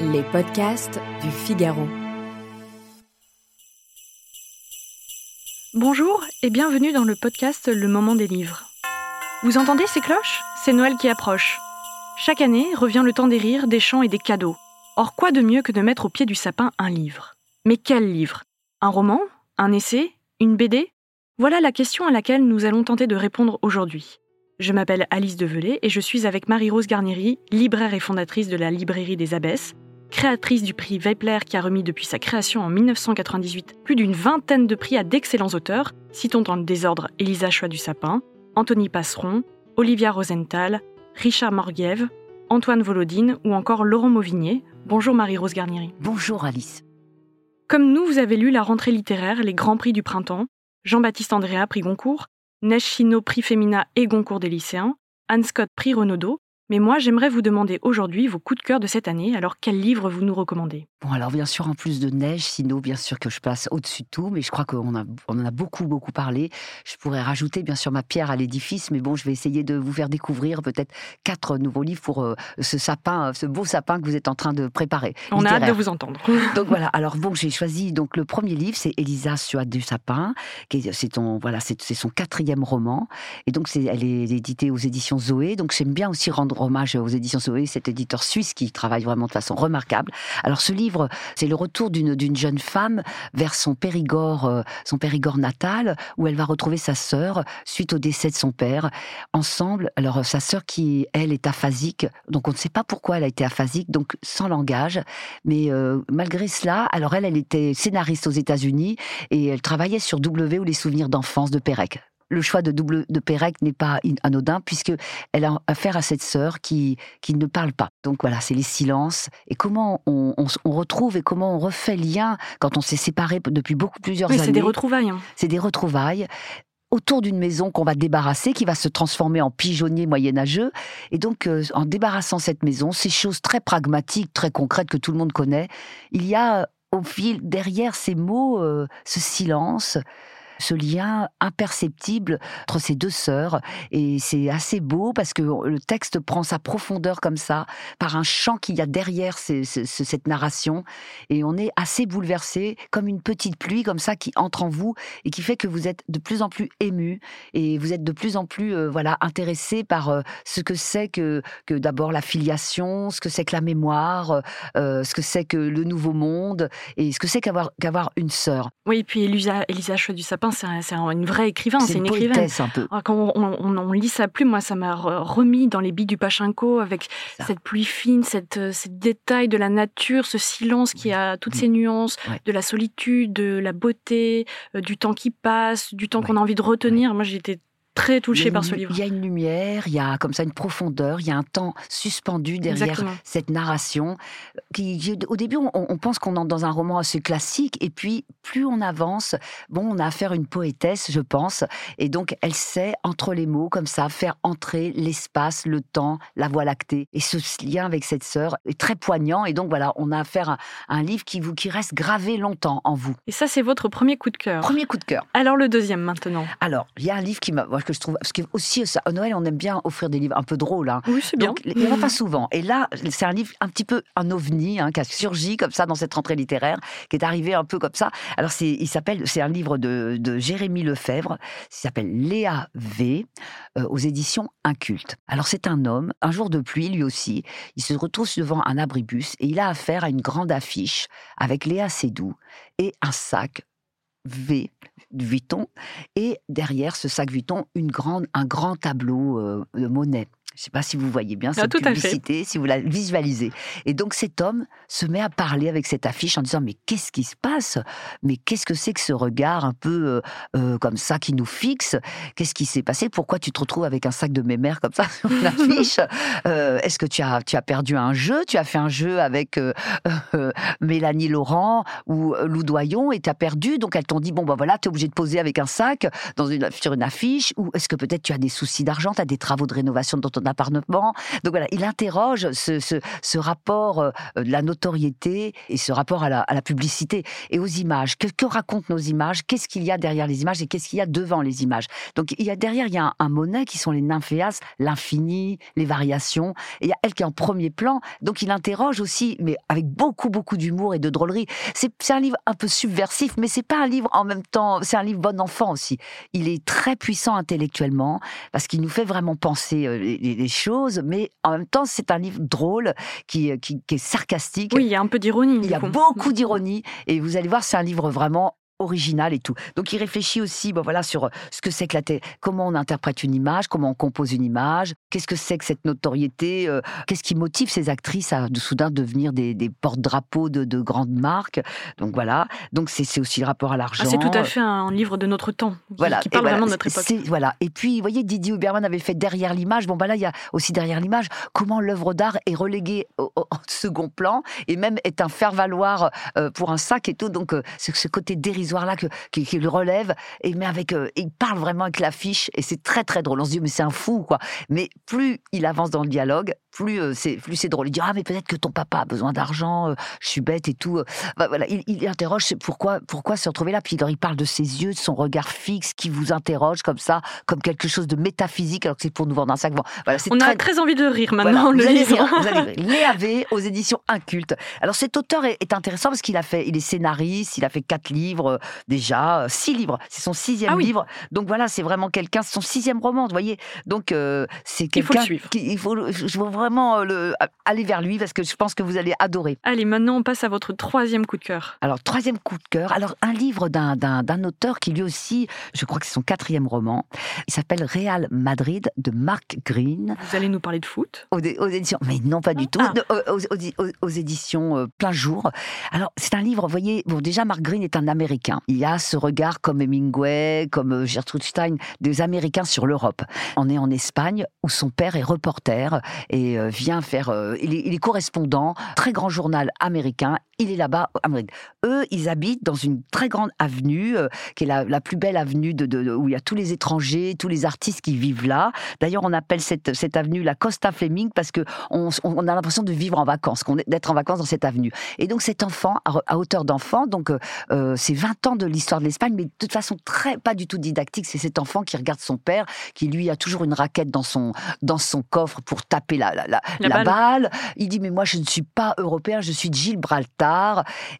Les podcasts du Figaro. Bonjour et bienvenue dans le podcast Le moment des livres. Vous entendez ces cloches? C'est Noël qui approche. Chaque année revient le temps des rires, des chants et des cadeaux. Or, quoi de mieux que de mettre au pied du sapin un livre? Mais quel livre? Un roman? Un essai? Une BD Voilà la question à laquelle nous allons tenter de répondre aujourd'hui. Je m'appelle Alice Develay et je suis avec Marie-Rose Garnieri, libraire et fondatrice de la Librairie des Abbesses, créatrice du prix Weipler qui a remis depuis sa création en 1998 plus d'une vingtaine de prix à d'excellents auteurs, citons dans le désordre Elisa Choix du Sapin, Anthony Passeron, Olivia Rosenthal, Richard Morgiev, Antoine Volodine ou encore Laurent Mauvigné. Bonjour Marie-Rose Garnieri. Bonjour Alice. Comme nous, vous avez lu La rentrée littéraire, les grands prix du printemps, Jean-Baptiste Andrea, prix Goncourt, Neige Chino, prix Femina et Goncourt des lycéens, Anne Scott, prix Renaudot, mais moi, j'aimerais vous demander aujourd'hui vos coups de cœur de cette année. Alors, quel livre vous nous recommandez? Bon, alors bien sûr, en plus de neige, sinon bien sûr que je passe au-dessus de tout, mais je crois qu'on a, on en a beaucoup, beaucoup parlé. Je pourrais rajouter bien sûr ma pierre à l'édifice, mais bon, je vais essayer de vous faire découvrir peut-être quatre nouveaux livres pour euh, ce sapin, ce beau sapin que vous êtes en train de préparer. On littéraire. a hâte de vous entendre. Donc voilà. Alors bon, j'ai choisi donc le premier livre, c'est Elisa Suat du sapin, qui est, c'est ton voilà, c'est son quatrième roman, et donc c'est, elle est éditée aux éditions Zoé. Donc j'aime bien aussi rendre hommage aux éditions Zoé, cet éditeur suisse qui travaille vraiment de façon remarquable. Alors ce livre, c'est le retour d'une d'une jeune femme vers son Périgord, euh, son Périgord natal, où elle va retrouver sa sœur suite au décès de son père. Ensemble, alors sa sœur qui elle est aphasique, donc on ne sait pas pourquoi elle a été aphasique, donc sans langage, mais euh, malgré cela, alors elle, elle était scénariste aux États-Unis et elle travaillait sur W ou les souvenirs d'enfance de Pérec. Le choix de double de Pérec n'est pas in- anodin puisque elle a affaire à cette sœur qui qui ne parle pas. Donc voilà, c'est les silences et comment on, on retrouve et comment on refait lien quand on s'est séparé depuis beaucoup plusieurs Oui, années. c'est des retrouvailles. hein. C'est des retrouvailles autour d'une maison qu'on va débarrasser, qui va se transformer en pigeonnier moyenâgeux. Et donc, euh, en débarrassant cette maison, ces choses très pragmatiques, très concrètes que tout le monde connaît, il y a au fil derrière ces mots, euh, ce silence, ce lien imperceptible entre ces deux sœurs. Et c'est assez beau parce que le texte prend sa profondeur comme ça, par un chant qu'il y a derrière cette narration. Et on est assez bouleversé, comme une petite pluie comme ça qui entre en vous et qui fait que vous êtes de plus en plus ému et vous êtes de plus en plus euh, voilà intéressé par euh, ce que c'est que que d'abord la filiation, ce que c'est que la mémoire, euh, ce que c'est que le nouveau monde et ce que c'est qu'avoir qu'avoir une sœur. Oui, et puis Elisa, Elisa Choix du Sapin, c'est un- c'est un- une vraie écrivain, c'est une écrivaine. poétesse un peu. Ah, Quand on, on- on lit sa plume, moi, ça m'a re- remis dans les billes du Pachinko avec Ça. cette pluie fine, cette, euh, ces détails de la nature, ce silence qui a toutes ces nuances, Ouais. de la solitude, de la beauté, euh, du temps qui passe, du temps Ouais. qu'on a envie de retenir. Moi, été très touchée par ce livre. Il y a une lumière, il y a comme ça une profondeur, il y a un temps suspendu derrière Exactement. cette narration. Qui, qui- au début, on, on pense qu'on entre dans un roman assez classique, et puis plus on avance, bon, on a affaire à une poétesse, je pense, et donc elle sait entre les mots comme ça faire entrer l'espace, le temps, la voie lactée, et ce lien avec cette sœur est très poignant. Et donc voilà, on a affaire à, un livre qui vous qui reste gravé longtemps en vous. Et ça, c'est votre premier coup de cœur. Premier coup de cœur. Alors le deuxième maintenant. Alors, il y a un livre qui m'a, que je trouve, parce que aussi ça, à Noël, on aime bien offrir des livres un peu drôles. Hein. Oui, c'est bien. Donc, il n'y en a pas souvent. Et là, c'est un livre un petit peu un ovni hein, qui a surgi comme ça dans cette rentrée littéraire, qui est arrivé un peu comme ça. Alors, c'est, il s'appelle, c'est un livre de, de Jérémy Lefebvre, qui s'appelle Léa V, euh, aux éditions Inculte. Alors, c'est un homme, un jour de pluie, lui aussi, il se retrouve devant un abribus et il a affaire à une grande affiche avec Léa Seydoux et un sac V, Vuitton, et derrière ce sac Vuitton, un grand tableau euh, de Monet. Je ne sais pas si vous voyez bien Ah, cette publicité, si vous la visualisez. Et donc cet homme se met à parler avec cette affiche en disant mais qu'est-ce qui se passe? Mais qu'est-ce que c'est que ce regard un peu euh, euh, comme ça qui nous fixe? Qu'est-ce qui s'est passé? Pourquoi tu te retrouves avec un sac de mémère comme ça sur une affiche? Euh, Est-ce que tu as tu as perdu un jeu? Tu as fait un jeu avec euh, Mélanie Laurent ou Lou Doyon et tu as perdu? Donc elles t'ont dit bon ben voilà tu es obligé de poser avec un sac dans une, sur une affiche. Ou est-ce que peut-être tu as des soucis d'argent, tu as des travaux de rénovation dans ton appartement Donc voilà, il interroge ce, ce, rapport euh, de la notoriété et ce rapport à la, à la publicité et aux images. Que, que racontent nos images? Qu'est-ce qu'il y a derrière les images et qu'est-ce qu'il y a devant les images? Donc il y a derrière, il y a un, un Monet qui sont les nymphéas, l'infini, les variations. Et il y a elle qui est en premier plan. Donc il interroge aussi, mais avec beaucoup, beaucoup d'humour et de drôlerie. C'est c'est un livre un peu subversif, mais c'est pas un livre en même temps, c'est un livre bon enfant aussi. Il est très puissant intellectuellement parce qu'il nous fait vraiment penser euh, les, les choses, mais en même temps, c'est un livre drôle qui, euh, qui, qui est sarcastique. Oui, il y a un peu d'ironie. Il y a coup. beaucoup d'ironie et vous allez voir, c'est un livre vraiment original et tout. Donc il réfléchit aussi bon, voilà, sur ce que c'est que la comment on interprète une image, comment on compose une image, qu'est-ce que c'est que cette notoriété, euh, qu'est-ce qui motive ces actrices à de soudain devenir des, des porte-drapeaux de, de grandes marques. Donc voilà, donc c'est aussi le rapport à l'argent. Ah, c'est tout à fait un livre de notre temps, qui, Voilà, qui parle voilà, vraiment de notre époque. Voilà. Et puis, vous voyez, Didier Huberman avait fait derrière l'image. Bon, bah là, il y a aussi derrière l'image comment l'œuvre d'art est reléguée au, au- en second plan et même est un faire-valoir euh, pour un sac et tout. Donc, euh, ce côté dérisoire-là que, qui, qui le relève. Et mais avec, euh, il parle vraiment avec l'affiche et c'est très, très drôle. On se dit, mais c'est un fou, quoi. Mais plus il avance dans le dialogue, plus euh, c'est plus c'est drôle. Il dit, ah, mais peut-être que ton papa a besoin d'argent, euh, je suis bête et tout. Bah, voilà, il, il interroge pourquoi, pourquoi se retrouver là? Puis alors, il parle de ses yeux, de son regard fixe qui vous interroge comme ça, comme quelque chose de métaphysique, alors que c'est pour nous vendre un sac. Bon, voilà, c'est On très, a très envie de rire voilà, maintenant, vous le allez livre. rire, vous allez rire. Léa V aux éditions Inculte. Alors cet auteur est, est intéressant parce qu'il a fait, il est scénariste, il a fait quatre livres euh, déjà, euh, six livres. C'est son sixième Ah oui. livre. Donc voilà, c'est vraiment quelqu'un, c'est son sixième roman, vous voyez. Donc euh, c'est Il faut le quelqu'un. suivre. qui- Il faut, je vraiment euh, le, aller vers lui parce que je pense que vous allez adorer. Allez, maintenant on passe à votre troisième coup de cœur. Alors, troisième coup de cœur. Alors, un livre d'un, auteur qui lui aussi, je crois que c'est son quatrième roman. Il s'appelle Real Madrid de Mark Green Vous allez nous parler de foot? aux, aux éditions, mais non pas du tout, Ah. de- aux, aux- éditions euh, plein jour. Alors, c'est un livre, vous voyez, bon, déjà, Mark Green est un Américain. Il y a ce regard comme Hemingway, comme euh, Gertrude Stein, des Américains sur l'Europe. On est en Espagne où son père est reporter et euh, vient faire, euh, il, est, il est correspondant, très grand journal américain. Il est là-bas, à Madrid. Eux, ils habitent dans une très grande avenue, euh, qui est la, la plus belle avenue de, où il y a tous les étrangers, tous les artistes qui vivent là. D'ailleurs, on appelle cette, cette avenue la Costa Fleming parce que on, on a l'impression de vivre en vacances, d'être en vacances dans cette avenue. Et donc, cet enfant, à, hauteur d'enfant, donc euh, euh, c'est 20 ans de l'histoire de l'Espagne, mais de toute façon très pas du tout didactique. C'est cet enfant qui regarde son père, qui lui a toujours une raquette dans son dans son coffre pour taper la la, la, La la balle. balle. Il dit mais moi je ne suis pas européen, je suis de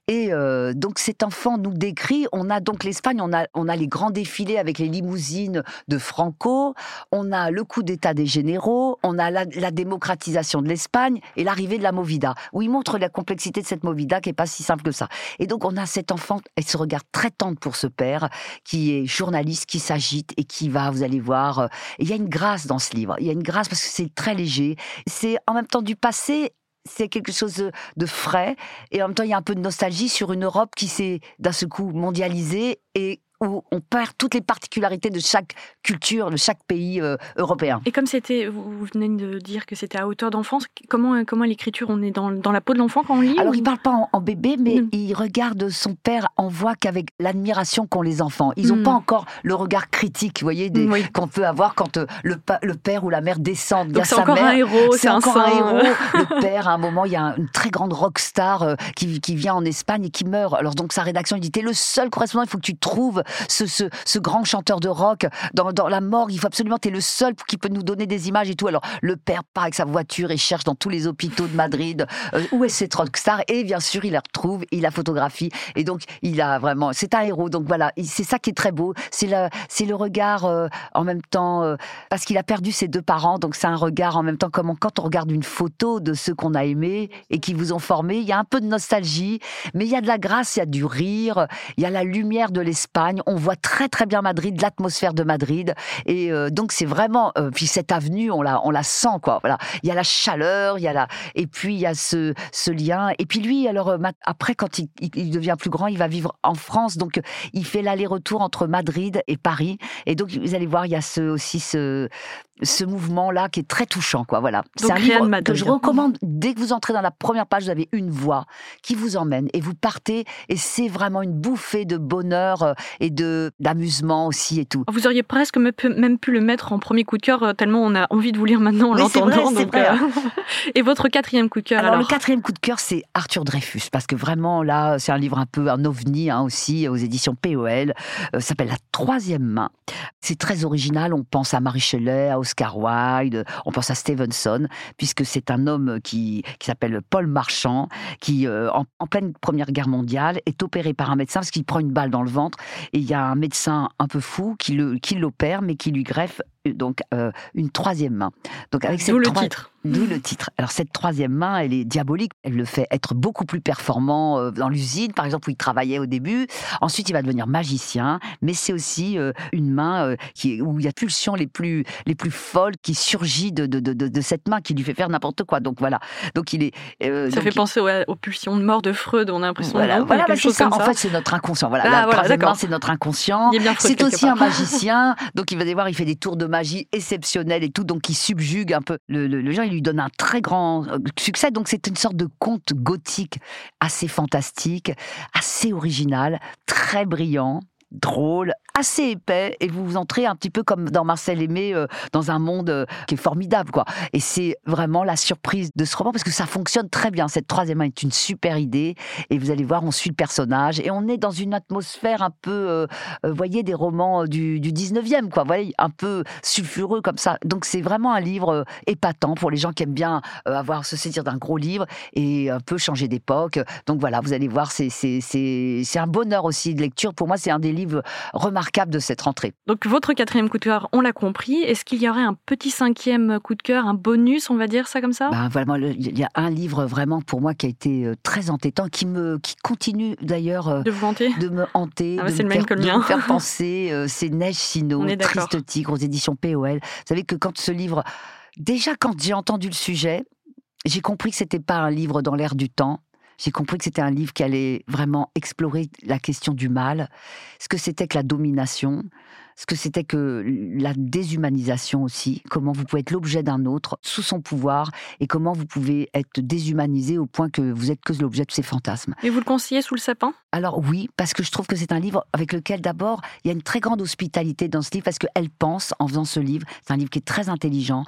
Et euh, donc cet enfant nous décrit. On a donc l'Espagne, on a on a les grands défilés avec les limousines de Franco, on a le coup d'État des généraux, on a la, la démocratisation de l'Espagne et l'arrivée de la Movida, où il montre la complexité de cette Movida qui est pas si simple que ça. Et donc on a cet enfant et ce regard très tendre pour ce père qui est journaliste, qui s'agite et qui va, vous allez voir, euh, il y a une grâce dans ce livre. Il y a une grâce parce que c'est très léger. C'est en même temps du passé. C'est quelque chose de, frais. Et en même temps il y a un peu de nostalgie sur une Europe qui s'est d'un seul coup mondialisée et où on perd toutes les particularités de chaque culture, de chaque pays euh, européen. Et comme c'était, vous venez de dire que c'était à hauteur d'enfance, comment, comment l'écriture, on est dans, dans la peau de l'enfant quand on lit Alors, ou- il parle pas en, en bébé, mais Mm. il regarde son père en voit qu'avec l'admiration qu'ont les enfants. Ils n'ont Mm. pas encore le regard critique, vous voyez, des- Oui. qu'on peut avoir quand euh, le, père ou la mère descendent. Donc c'est encore mère, un héros, c'est encore un héros. Le père, à un moment, il y a un- une très grande rockstar euh, qui, qui vient en Espagne et qui meurt. Alors donc sa rédaction, il dit, t'es le seul correspondant, il faut que tu trouves ce, ce, grand chanteur de rock dans, dans la morgue. Il faut absolument, t'es le seul qui peut nous donner des images et tout. Alors le père part avec sa voiture et cherche dans tous les hôpitaux de Madrid euh, où est cette rockstar et bien sûr il la retrouve, il la photographie et donc il a vraiment, c'est un héros. Donc voilà, il- c'est ça qui est très beau. C'est le, regard euh, en même temps euh, parce qu'il a perdu ses deux parents, donc c'est un regard en même temps comme quand on regarde une photo de ceux qu'on a aimés et qui vous ont formé, il y a un peu de nostalgie, mais il y a de la grâce, il y a du rire, il y a la lumière de l'Espagne. On voit très très bien Madrid, l'atmosphère de Madrid. Et euh, donc c'est vraiment, euh, puis cette avenue, on la, on la sent quoi. Voilà, il y a la chaleur, il y a la, et puis il y a ce, ce lien. Et puis lui, alors euh, après quand il, il, devient plus grand, il va vivre en France, donc il fait l'aller-retour entre Madrid et Paris. Et donc vous allez voir, il y a ce, aussi ce, ce mouvement-là qui est très touchant, quoi. Voilà. C'est un livre que je recommande. Dès que vous entrez dans la première page, vous avez une voix qui vous emmène et vous partez et c'est vraiment une bouffée de bonheur euh, et de d'amusement aussi et tout. Vous auriez presque même pu le mettre en premier coup de cœur euh, tellement on a envie de vous lire maintenant en l'entendant. Vrai, euh, et votre quatrième coup de cœur alors, le quatrième coup de cœur, c'est Arthur Dreyfus parce que vraiment là, c'est un livre un peu un ovni hein, aussi aux éditions POL. ça s'appelle La troisième main. C'est très original. On pense à Marie Shelley, à Oscar Wilde, on pense à Stevenson, puisque c'est un homme qui, qui s'appelle Paul Marchand, qui, euh, en, pleine Première Guerre mondiale, est opéré par un médecin parce qu'il prend une balle dans le ventre. Et il y a un médecin un peu fou qui l'opère, qui mais qui lui greffe donc euh, une troisième main. Donc avec cette le titre. D'où le titre. Alors cette troisième main, elle est diabolique. Elle le fait être beaucoup plus performant euh, dans l'usine, par exemple où il travaillait au début. Ensuite, il va devenir magicien, mais c'est aussi euh, une main qui où il y a pulsions les plus les plus folles qui surgit de de, de, de cette main qui lui fait faire n'importe quoi. Donc voilà. Donc il est. ça fait penser aux, pulsions de mort de Freud. On a l'impression. Voilà, voilà bah, ça. En fait, c'est notre inconscient. Voilà, ah, la troisième main, c'est notre inconscient. C'est aussi un magicien. Donc il va voir, il fait des tours de magie exceptionnelle et tout, donc il subjugue un peu le, le, genre, il lui donne un très grand euh, succès. Donc c'est une sorte de conte gothique assez fantastique, assez original, très brillant drôle, assez épais, et vous entrez un petit peu comme dans Marcel Aimé, euh, dans un monde euh, qui est formidable, quoi. Et c'est vraiment la surprise de ce roman, parce que ça fonctionne très bien. Cette troisième main est une super idée, et vous allez voir, on suit le personnage, et on est dans une atmosphère un peu, euh, vous voyez, des romans du, du 19e, quoi, voyez, un peu sulfureux comme ça. Donc c'est vraiment un livre épatant pour les gens qui aiment bien avoir se saisir d'un gros livre et un peu changer d'époque. Donc voilà, vous allez voir, c'est un bonheur aussi de lecture. Pour moi, c'est un des livres remarquable de cette rentrée. Donc votre quatrième coup de cœur, on l'a compris. Est-ce qu'il y aurait un petit cinquième coup de cœur, un bonus, on va dire ça comme ça? Ben, voilà, Il y a un livre vraiment pour moi qui a été euh, très entêtant, qui me qui continue d'ailleurs euh, de vous hanter, de me hanter, ah, de, me faire, de, me faire, penser. C'est Neige Sino, Triste Tigre aux éditions POL. Vous savez que quand ce livre, déjà quand j'ai entendu le sujet, j'ai compris que c'était pas un livre dans l'air du temps, j'ai compris que c'était un livre qui allait vraiment explorer la question du mal, ce que c'était que la domination, ce que c'était que la déshumanisation aussi, comment vous pouvez être l'objet d'un autre sous son pouvoir et comment vous pouvez être déshumanisé au point que vous êtes que l'objet de ses fantasmes. Et vous le conseillez sous le sapin? Alors oui, parce que je trouve que c'est un livre avec lequel d'abord il y a une très grande hospitalité dans ce livre parce qu'elle pense en faisant ce livre. C'est un livre qui est très intelligent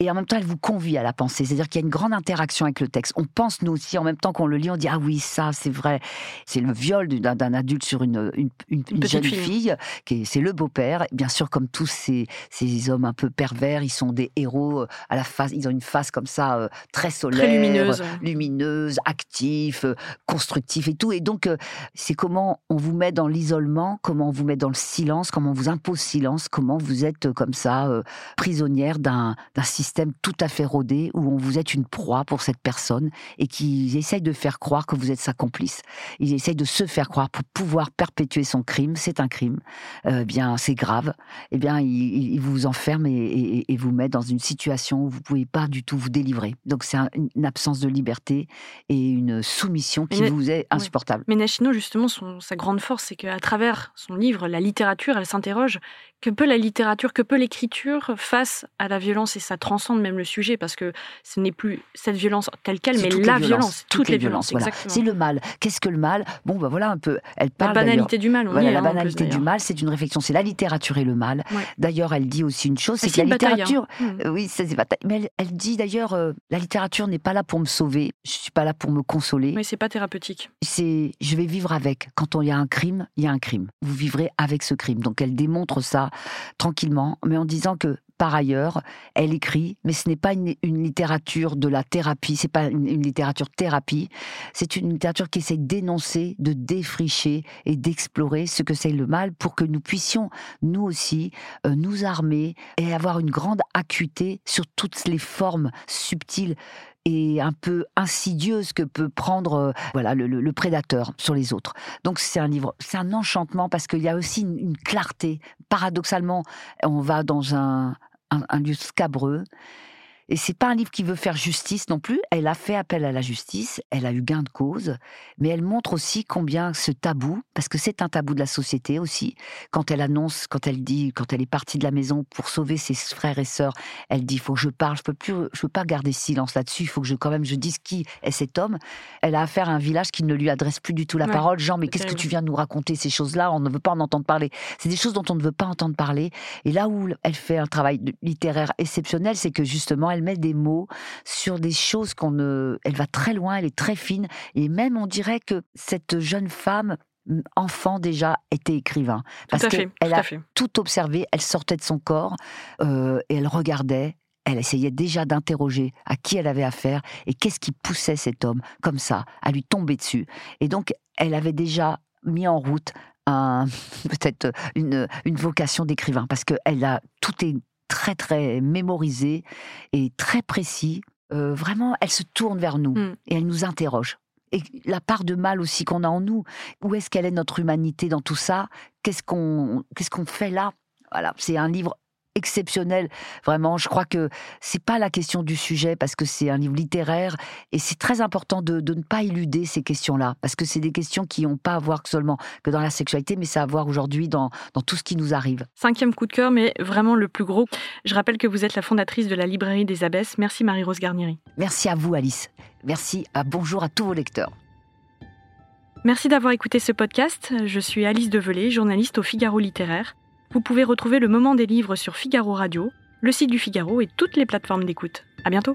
et en même temps, elle vous convie à la pensée. C'est-à-dire qu'il y a une grande interaction avec le texte. On pense, nous aussi, en même temps qu'on le lit, on dit Ah oui, ça, c'est vrai. C'est le viol d'un adulte sur une, une, une, jeune fille, qui c'est le beau-père. Bien sûr, comme tous ces, ces hommes un peu pervers, ils sont des héros euh, à la face. Ils ont une face comme ça, euh, très solaire, très lumineuse, lumineuse actif, euh, constructif et tout. Et donc, c'est comment on vous met dans l'isolement, comment on vous met dans le silence, comment on vous impose silence, comment vous êtes comme ça, prisonnière d'un système système tout à fait rodé où on vous êtes une proie pour cette personne et qui essaye de faire croire que vous êtes sa complice. Il essaye de se faire croire pour pouvoir perpétuer son crime. C'est un crime. Euh, bien, c'est grave. Eh bien, il, vous enferme et, vous met dans une situation où vous pouvez pas du tout vous délivrer. Donc, c'est une absence de liberté et une soumission qui vous est insupportable. Mais Nashino, justement, son, sa grande force, c'est qu'à travers son livre, la littérature, elle s'interroge que peut la littérature, que peut l'écriture face à la violence et ça transcende même le sujet parce que ce n'est plus cette violence telle quelle, mais la violence, toutes, les violences. C'est le mal. Qu'est-ce que le mal? Bon, ben voilà un peu. Elle parle la banalité du mal. On voilà, la hein, banalité du mal, c'est une réflexion. C'est la littérature et le mal. D'ailleurs, elle dit aussi une chose, c'est que la littérature. Hein. Euh, oui, c'est bataille. Mais elle, dit d'ailleurs, euh, la littérature n'est pas là pour me sauver. Je suis pas là pour me consoler. Mais c'est pas thérapeutique. C'est, je vais vivre avec. Quand il y a un crime, il y a un crime. Vous vivrez avec ce crime. Donc elle démontre ça tranquillement, mais en disant que par ailleurs, elle écrit, mais ce n'est pas une, littérature de la thérapie, c'est pas une, littérature thérapie, c'est une littérature qui essaie d'énoncer, de défricher et d'explorer ce que c'est le mal pour que nous puissions, nous aussi, euh, nous armer et avoir une grande acuité sur toutes les formes subtiles et un peu insidieuse que peut prendre euh, voilà le, prédateur sur les autres. Donc c'est un livre, c'est un enchantement parce qu'il y a aussi une clarté. Paradoxalement, on va dans un, un, un lieu scabreux. Et c'est pas un livre qui veut faire justice non plus. Elle a fait appel à la justice, elle a eu gain de cause, mais elle montre aussi combien ce tabou, parce que c'est un tabou de la société aussi, quand elle annonce, quand elle dit, quand elle est partie de la maison pour sauver ses frères et sœurs, elle dit, faut que je parle, je peux plus, je peux pas garder silence là-dessus, il faut que je quand même je dise qui est cet homme. Elle a affaire à un village qui ne lui adresse plus du tout la Ouais, parole. Jean, mais qu'est-ce que tu viens de nous raconter ces choses-là? On ne veut pas en entendre parler. C'est des choses dont on ne veut pas entendre parler. Et là où elle fait un travail littéraire exceptionnel, c'est que justement, elle met des mots sur des choses qu'on ne. Elle va très loin, elle est très fine. Et même, on dirait que cette jeune femme, enfant déjà, était écrivain. Parce tout à fait, qu'elle a fait. tout observé, elle sortait de son corps euh, et elle regardait. Elle essayait déjà d'interroger à qui elle avait affaire et qu'est-ce qui poussait cet homme comme ça à lui tomber dessus. Et donc, elle avait déjà mis en route un peut-être une, une vocation d'écrivain parce que elle a tout est très très mémorisé et très précis. Euh, vraiment, elle se tourne vers nous Mm. et elle nous interroge. Et la part de mal aussi qu'on a en nous, où est-ce qu'elle est notre humanité dans tout ça? Qu'est-ce qu'on qu'est-ce qu'on fait là? Voilà, c'est un livre exceptionnel. Vraiment, je crois que c'est pas la question du sujet parce que c'est un livre littéraire et c'est très important de, de ne pas éluder ces questions-là parce que c'est des questions qui n'ont pas à voir que seulement que dans la sexualité, mais ça a à voir aujourd'hui dans, dans tout ce qui nous arrive. Cinquième coup de cœur, mais vraiment le plus gros. Je rappelle que vous êtes la fondatrice de la librairie des Abbesses. Merci Marie-Rose Garnieri. Merci à vous, Alice. Merci à bonjour à tous vos lecteurs. Merci d'avoir écouté ce podcast. Je suis Alice Develay, journaliste au Figaro Littéraire. Vous pouvez retrouver le moment des livres sur Figaro Radio, le site du Figaro et toutes les plateformes d'écoute. À bientôt.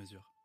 mesure.